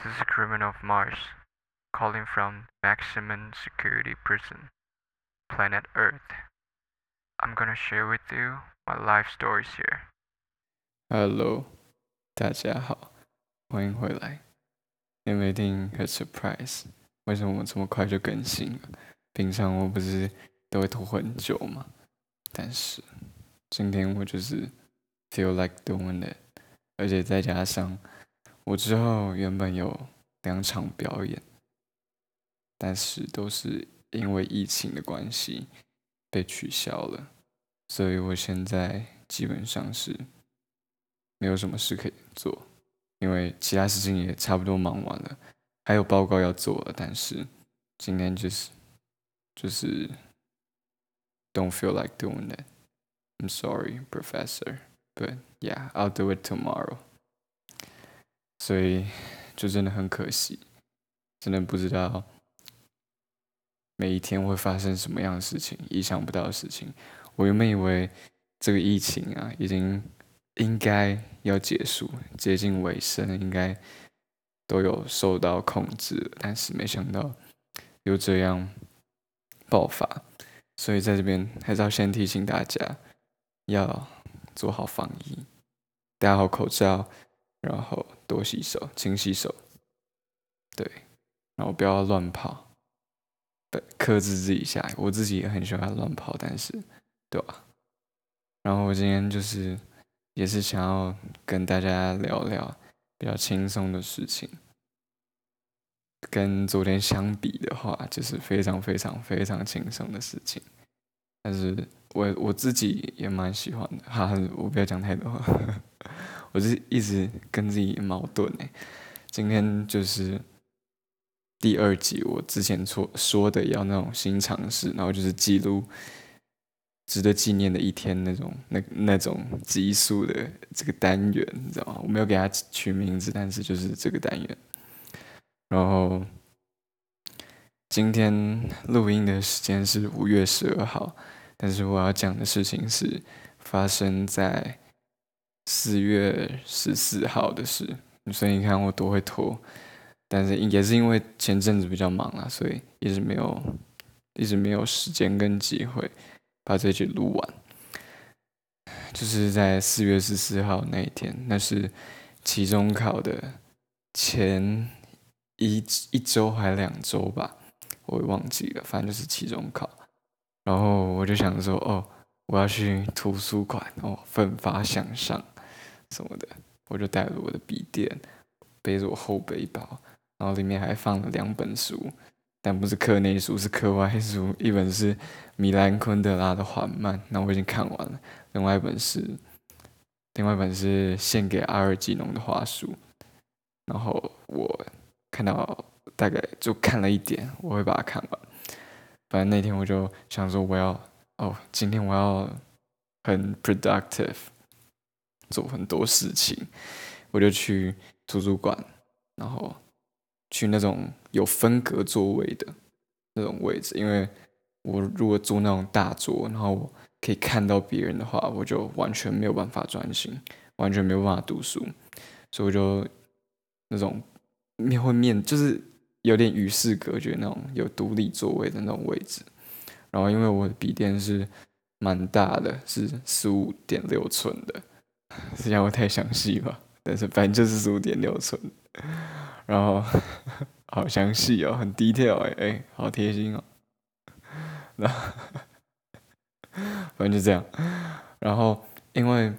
This is Criminal of Mars, calling from maximum security prison, planet Earth. I'm gonna share with you my life stories here. Hello，大家好，欢迎回来。有没有一定很 surprise？为什么我这么快就更新了？平常我不是都会拖很久吗？但是今天我就是 feel like doing it，而且再加上 我之后原本有两场表演，但是都是因为疫情的关系被取消了，所以我现在基本上是没有什么事可以做，因为其他事情也差不多忙完了，还有报告要做了，但是今天就是就是 don't feel like doing it。I'm sorry, professor, but yeah, I'll do it tomorrow. 所以就真的很可惜，真的不知道每一天会发生什么样的事情，意想不到的事情。我原本以为这个疫情啊，已经应该要结束，接近尾声，应该都有受到控制，但是没想到又这样爆发。所以在这边还是要先提醒大家，要做好防疫，戴好口罩，然后多洗手，勤洗手。对，然后不要乱跑，对克制自己一下。我自己也很喜欢乱跑，但是，对吧？然后我今天就是也是想要跟大家聊聊比较轻松的事情，跟昨天相比的话，就是非常非常非常轻松的事情。但是我我自己也蛮喜欢的，哈，我不要讲太多，我是一直跟自己矛盾哎。今天就是第二集，我之前说说的要那种新尝试，然后就是记录值得纪念的一天那种那那种激素的这个单元，你知道吗？我没有给它取名字，但是就是这个单元。然后今天录音的时间是五月十二号。但是我要讲的事情是发生在四月十四号的事，所以你看我多会拖，但是也是因为前阵子比较忙啊，所以一直没有一直没有时间跟机会把这集录完。就是在四月十四号那一天，那是期中考的前一一周还两周吧，我也忘记了，反正就是期中考。然后我就想说，哦，我要去图书馆，哦，奋发向上什么的。我就带了我的笔电，背着我后背包，然后里面还放了两本书，但不是课内书，是课外书。一本是米兰昆德拉的《缓慢》，那我已经看完了；另外一本是，另外一本是献给阿尔吉农的花束。然后我看到大概就看了一点，我会把它看完。反正那天我就想说，我要哦，今天我要很 productive，做很多事情，我就去图书馆，然后去那种有分隔座位的那种位置，因为我如果坐那种大桌，然后可以看到别人的话，我就完全没有办法专心，完全没有办法读书，所以我就那种面会面就是。有点与世隔绝那种有独立座位的那种位置，然后因为我的笔电是蛮大的，是十五点六寸的，是讲我太详细吧？但是反正就是十五点六寸，然后好详细哦，很低调哎哎，好贴心哦。那反正就这样，然后因为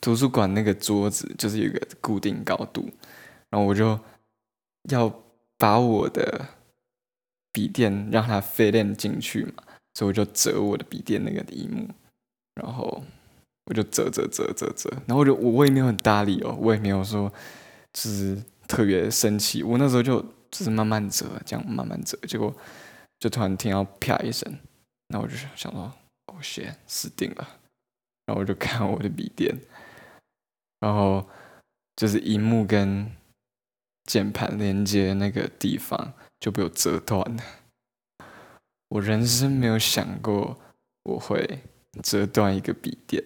图书馆那个桌子就是有一个固定高度，然后我就。要把我的笔电让它 fit 进去嘛，所以我就折我的笔电那个屏幕，然后我就折折折折折，然后我就我我也没有很搭理哦，我也没有说就是特别生气，我那时候就只是慢慢折，这样慢慢折，结果就突然听到啪一声，那我就想说，哦，天，死定了，然后我就看我的笔电，然后就是荧幕跟。键盘连接那个地方就被我折断了。我人生没有想过我会折断一个笔电，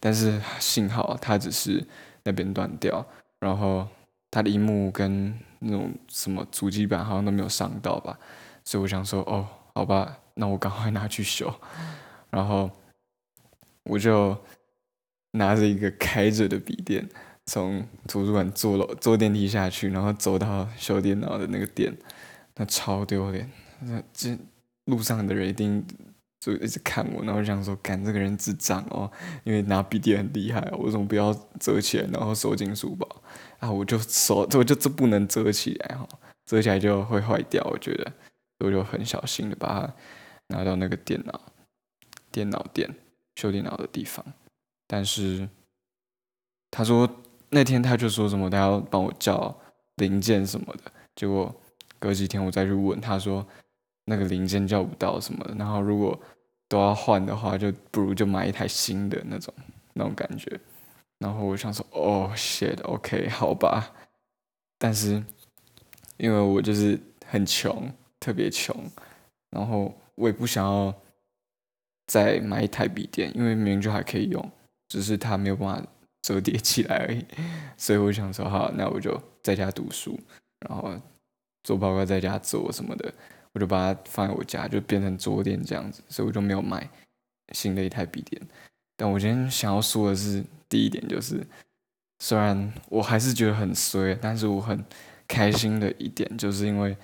但是幸好它只是那边断掉，然后它的荧幕跟那种什么主机板好像都没有伤到吧，所以我想说，哦，好吧，那我赶快拿去修。然后我就拿着一个开着的笔电，从图书馆坐楼坐电梯下去，然后走到修电脑的那个店，那超丢脸。那这路上的人一定就一直看我，然后想说，干这个人智障哦，因为拿笔电很厉害，我怎么不要折起来，然后收进书包啊？我就收，我就这不能折起来哈，折起来就会坏掉，我觉得，我就很小心的把它拿到那个电脑。电脑店修电脑的地方，但是他说那天他就说什么他要帮我叫零件什么的，结果隔几天我再去问，他说那个零件叫不到什么的，然后如果都要换的话，就不如就买一台新的那种那种感觉。然后我想说，哦，shit，OK，好吧。但是因为我就是很穷，特别穷，然后我也不想要。再买一台笔电，因为明明就还可以用，只是它没有办法折叠起来而已。所以我想说，好，那我就在家读书，然后做报告在家做什么的，我就把它放在我家，就变成桌垫这样子。所以我就没有买新的一台笔电。但我今天想要说的是，第一点就是，虽然我还是觉得很衰，但是我很开心的一点，就是因为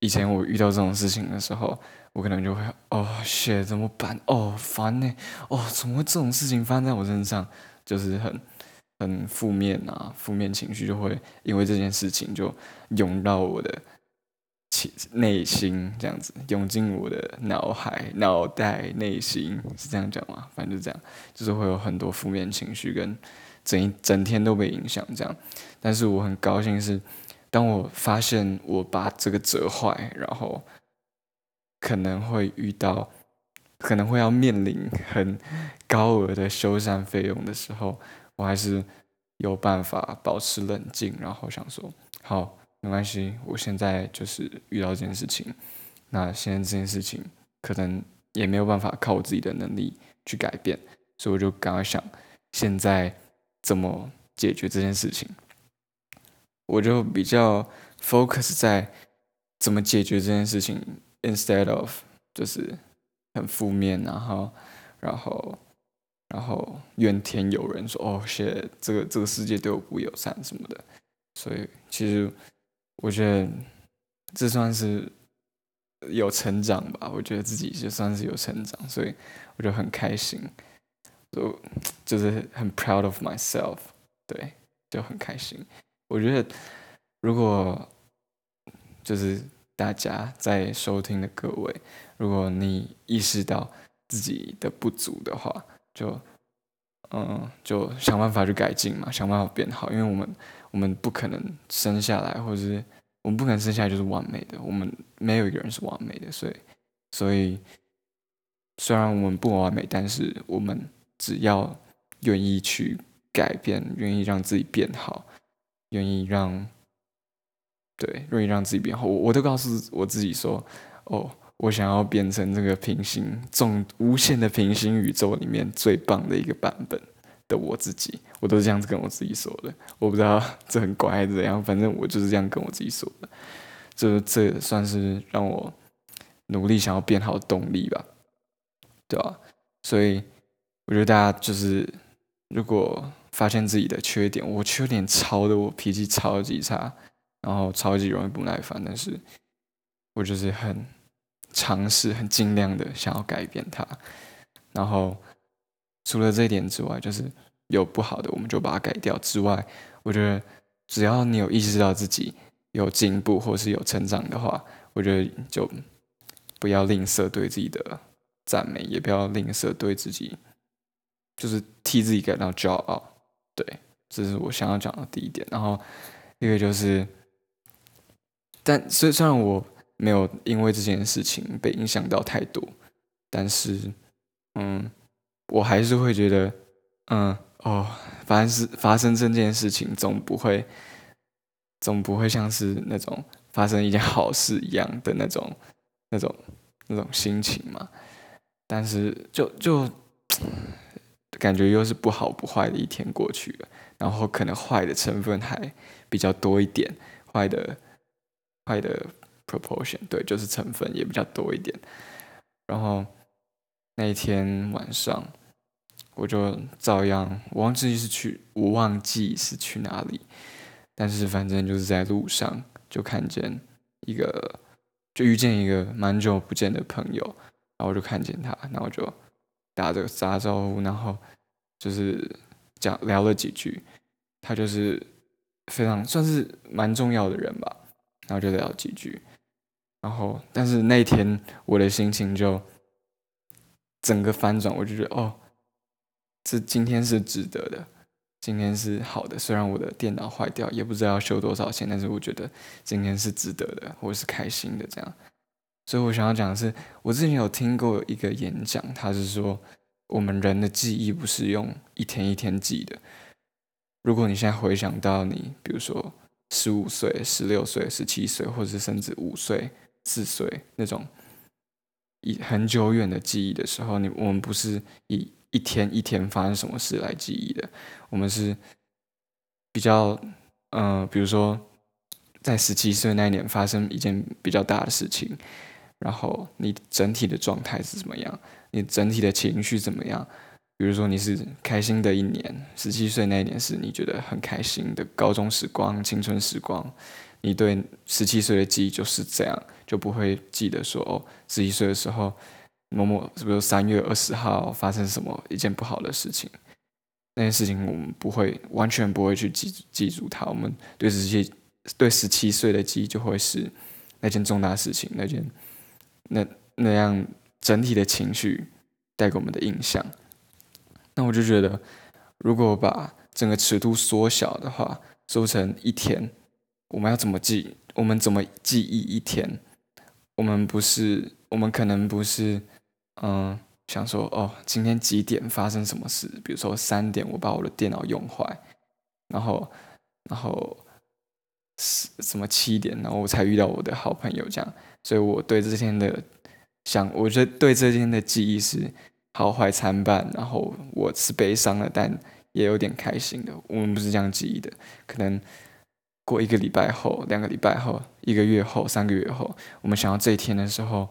以前我遇到这种事情的时候。我可能就会哦血怎么办？哦，烦呢！哦，怎么会这种事情发生在我身上？就是很很负面啊，负面情绪就会因为这件事情就涌到我的内心，这样子涌进我的脑海、脑袋、内心是这样讲吗？反正就这样，就是会有很多负面情绪跟整一整天都被影响这样。但是我很高兴是，当我发现我把这个折坏，然后。可能会遇到，可能会要面临很高额的修缮费用的时候，我还是有办法保持冷静，然后想说，好，没关系，我现在就是遇到这件事情，那现在这件事情可能也没有办法靠我自己的能力去改变，所以我就赶快想，现在怎么解决这件事情，我就比较 focus 在怎么解决这件事情。Instead of 就是很负面，然后，然后，然后怨天尤人，说哦，谢这个这个世界对我不友善什么的。所以其实我觉得这算是有成长吧。我觉得自己就算是有成长，所以我就很开心，就就是很 proud of myself。对，就很开心。我觉得如果就是。大家在收听的各位，如果你意识到自己的不足的话，就嗯，就想办法去改进嘛，想办法变好。因为我们我们不可能生下来，或者是我们不可能生下来就是完美的，我们没有一个人是完美的。所以，所以虽然我们不完美，但是我们只要愿意去改变，愿意让自己变好，愿意让。对，容易让自己变好。我我都告诉我自己说，哦，我想要变成这个平行重无限的平行宇宙里面最棒的一个版本的我自己。我都是这样子跟我自己说的。我不知道这很怪还是怎样，反正我就是这样跟我自己说的。这这算是让我努力想要变好的动力吧，对吧？所以我觉得大家就是，如果发现自己的缺点，我缺点超的，我脾气超级差。然后超级容易不耐烦，但是我就是很尝试、很尽量的想要改变它。然后除了这一点之外，就是有不好的，我们就把它改掉。之外，我觉得只要你有意识到自己有进步或是有成长的话，我觉得就不要吝啬对自己的赞美，也不要吝啬对自己，就是替自己感到骄傲。对，这是我想要讲的第一点。然后一个就是。但虽虽然我没有因为这件事情被影响到太多，但是，嗯，我还是会觉得，嗯，哦，发生发生这件事情总不会，总不会像是那种发生一件好事一样的那种，那种那种心情嘛。但是就就感觉又是不好不坏的一天过去了。然后可能坏的成分还比较多一点，坏的坏的 proportion 对，就是成分也比较多一点。然后那一天晚上，我就照样，我忘记是去，我忘记是去哪里，但是反正就是在路上就看见一个，就遇见一个蛮久不见的朋友，然后我就看见他，然后就打着打招呼，然后就是讲聊了几句，他就是非常算是蛮重要的人吧，然后就聊几句，然后但是那天我的心情就整个翻转，我就觉得哦，这今天是值得的，今天是好的，虽然我的电脑坏掉，也不知道要修多少钱，但是我觉得今天是值得的，我是开心的这样。所以我想要讲的是，我之前有听过一个演讲，他是说，我们人的记忆不是用一天一天记的。如果你现在回想到你，比如说十五岁、十六岁、十七岁，或者甚至五岁、四岁那种以很久远的记忆的时候，你我们不是以一天一天发生什么事来记忆的，我们是比较，嗯，比如说在十七岁那一年发生一件比较大的事情。然后你整体的状态是怎么样？你整体的情绪怎么样？比如说你是开心的一年，十七岁那一年是你觉得很开心的高中时光、青春时光，你对十七岁的记忆就是这样，就不会记得说哦，十七岁的时候某某是不是三月二十号发生什么一件不好的事情？那件事情我们不会完全不会去记记住它，我们对十七对十七岁的记忆就会是那件重大事情，那件。那那样整体的情绪带给我们的印象，那我就觉得，如果把整个尺度缩小的话，缩成一天，我们要怎么记？我们怎么记忆一天？我们不是，我们可能不是，嗯，想说哦，今天几点发生什么事？比如说三点，我把我的电脑用坏，然后，然后什什么七点，然后我才遇到我的好朋友这样。所以我对这天的想，我觉得对这天的记忆是好坏参半，然后我是悲伤的，但也有点开心的。我们不是这样记忆的，可能过一个礼拜后、两个礼拜后、一个月后、三个月后，我们想到这一天的时候，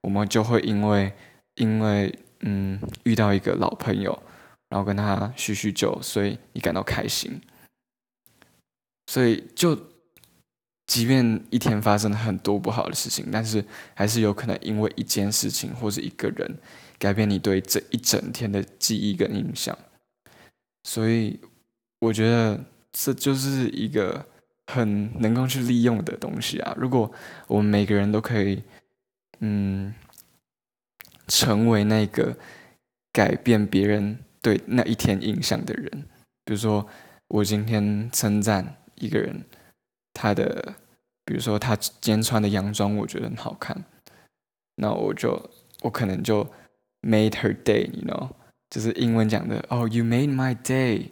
我们就会因为因为嗯遇到一个老朋友，然后跟他叙叙旧，所以你感到开心，所以就。即便一天发生了很多不好的事情，但是还是有可能因为一件事情或者一个人改变你对这一整天的记忆跟印象。所以我觉得这就是一个很能够去利用的东西啊！如果我们每个人都可以，嗯，成为那个改变别人对那一天印象的人，比如说我今天称赞一个人，他的。比如说，他今天穿的洋装，我觉得很好看，那我就我可能就 made her day，you know，就是英文讲的哦，you made my day，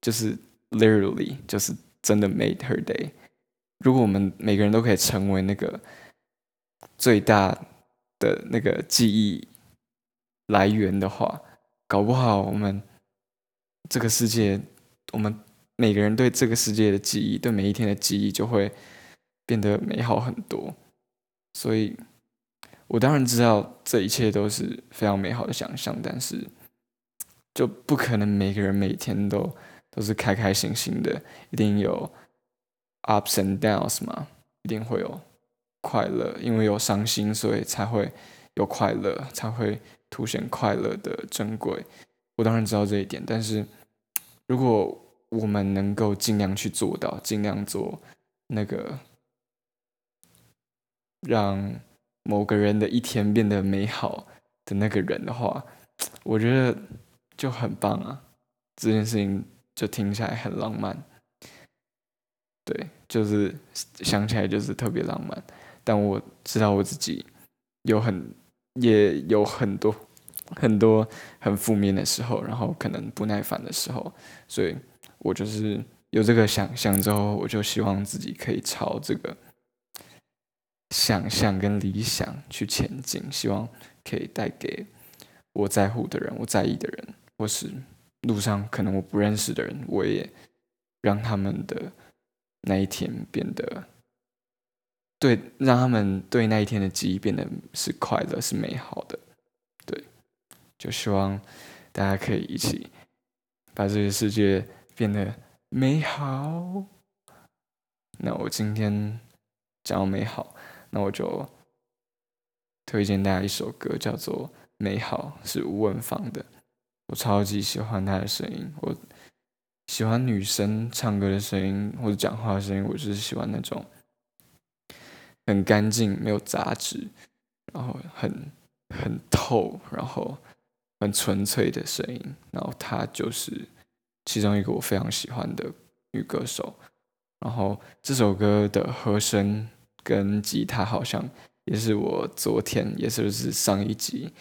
就是 literally 就是真的 made her day。如果我们每个人都可以成为那个最大的那个记忆来源的话，搞不好我们这个世界，我们每个人对这个世界的记忆，对每一天的记忆就会。变得美好很多，所以我当然知道这一切都是非常美好的想象，但是就不可能每个人每天都都是开开心心的，一定有 ups and downs 嘛，一定会有快乐，因为有伤心，所以才会有快乐，才会凸显快乐的珍贵。我当然知道这一点，但是如果我们能够尽量去做到，尽量做那个。让某个人的一天变得美好的那个人的话，我觉得就很棒啊！这件事情就听起来很浪漫，对，就是想起来就是特别浪漫。但我知道我自己有很也有很多很多很负面的时候，然后可能不耐烦的时候，所以我就是有这个想象之后，我就希望自己可以朝这个。想象跟理想去前进，希望可以带给我在乎的人、我在意的人，或是路上可能我不认识的人，我也让他们的那一天变得对，让他们对那一天的记忆变得是快乐、是美好的。对，就希望大家可以一起把这个世界变得美好。那我今天讲美好，那我就推荐大家一首歌，叫做《美好》，是吴文芳的。我超级喜欢她的声音，我喜欢女生唱歌的声音或者讲话的声音，我就是喜欢那种很干净、没有杂质，然后很很透，然后很纯粹的声音。然后她就是其中一个我非常喜欢的女歌手。然后这首歌的和声跟吉他好像也是我昨天，也就是上一集。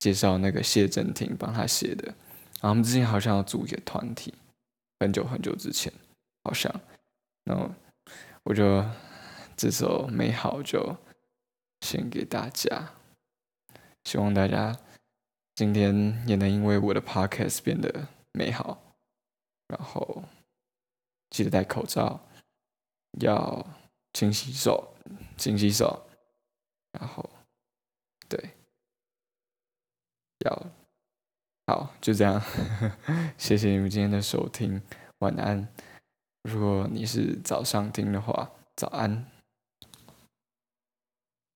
介绍那个谢振廷帮他写的，然后他们之前好像要组一个团体，很久很久之前好像，然后我就这首美好就献给大家，希望大家今天也能因为我的 podcast 变得美好，然后记得戴口罩，要勤洗手，勤洗手，然后对。要好，就这样，谢谢你们今天的收听，晚安。如果你是早上听的话，早安。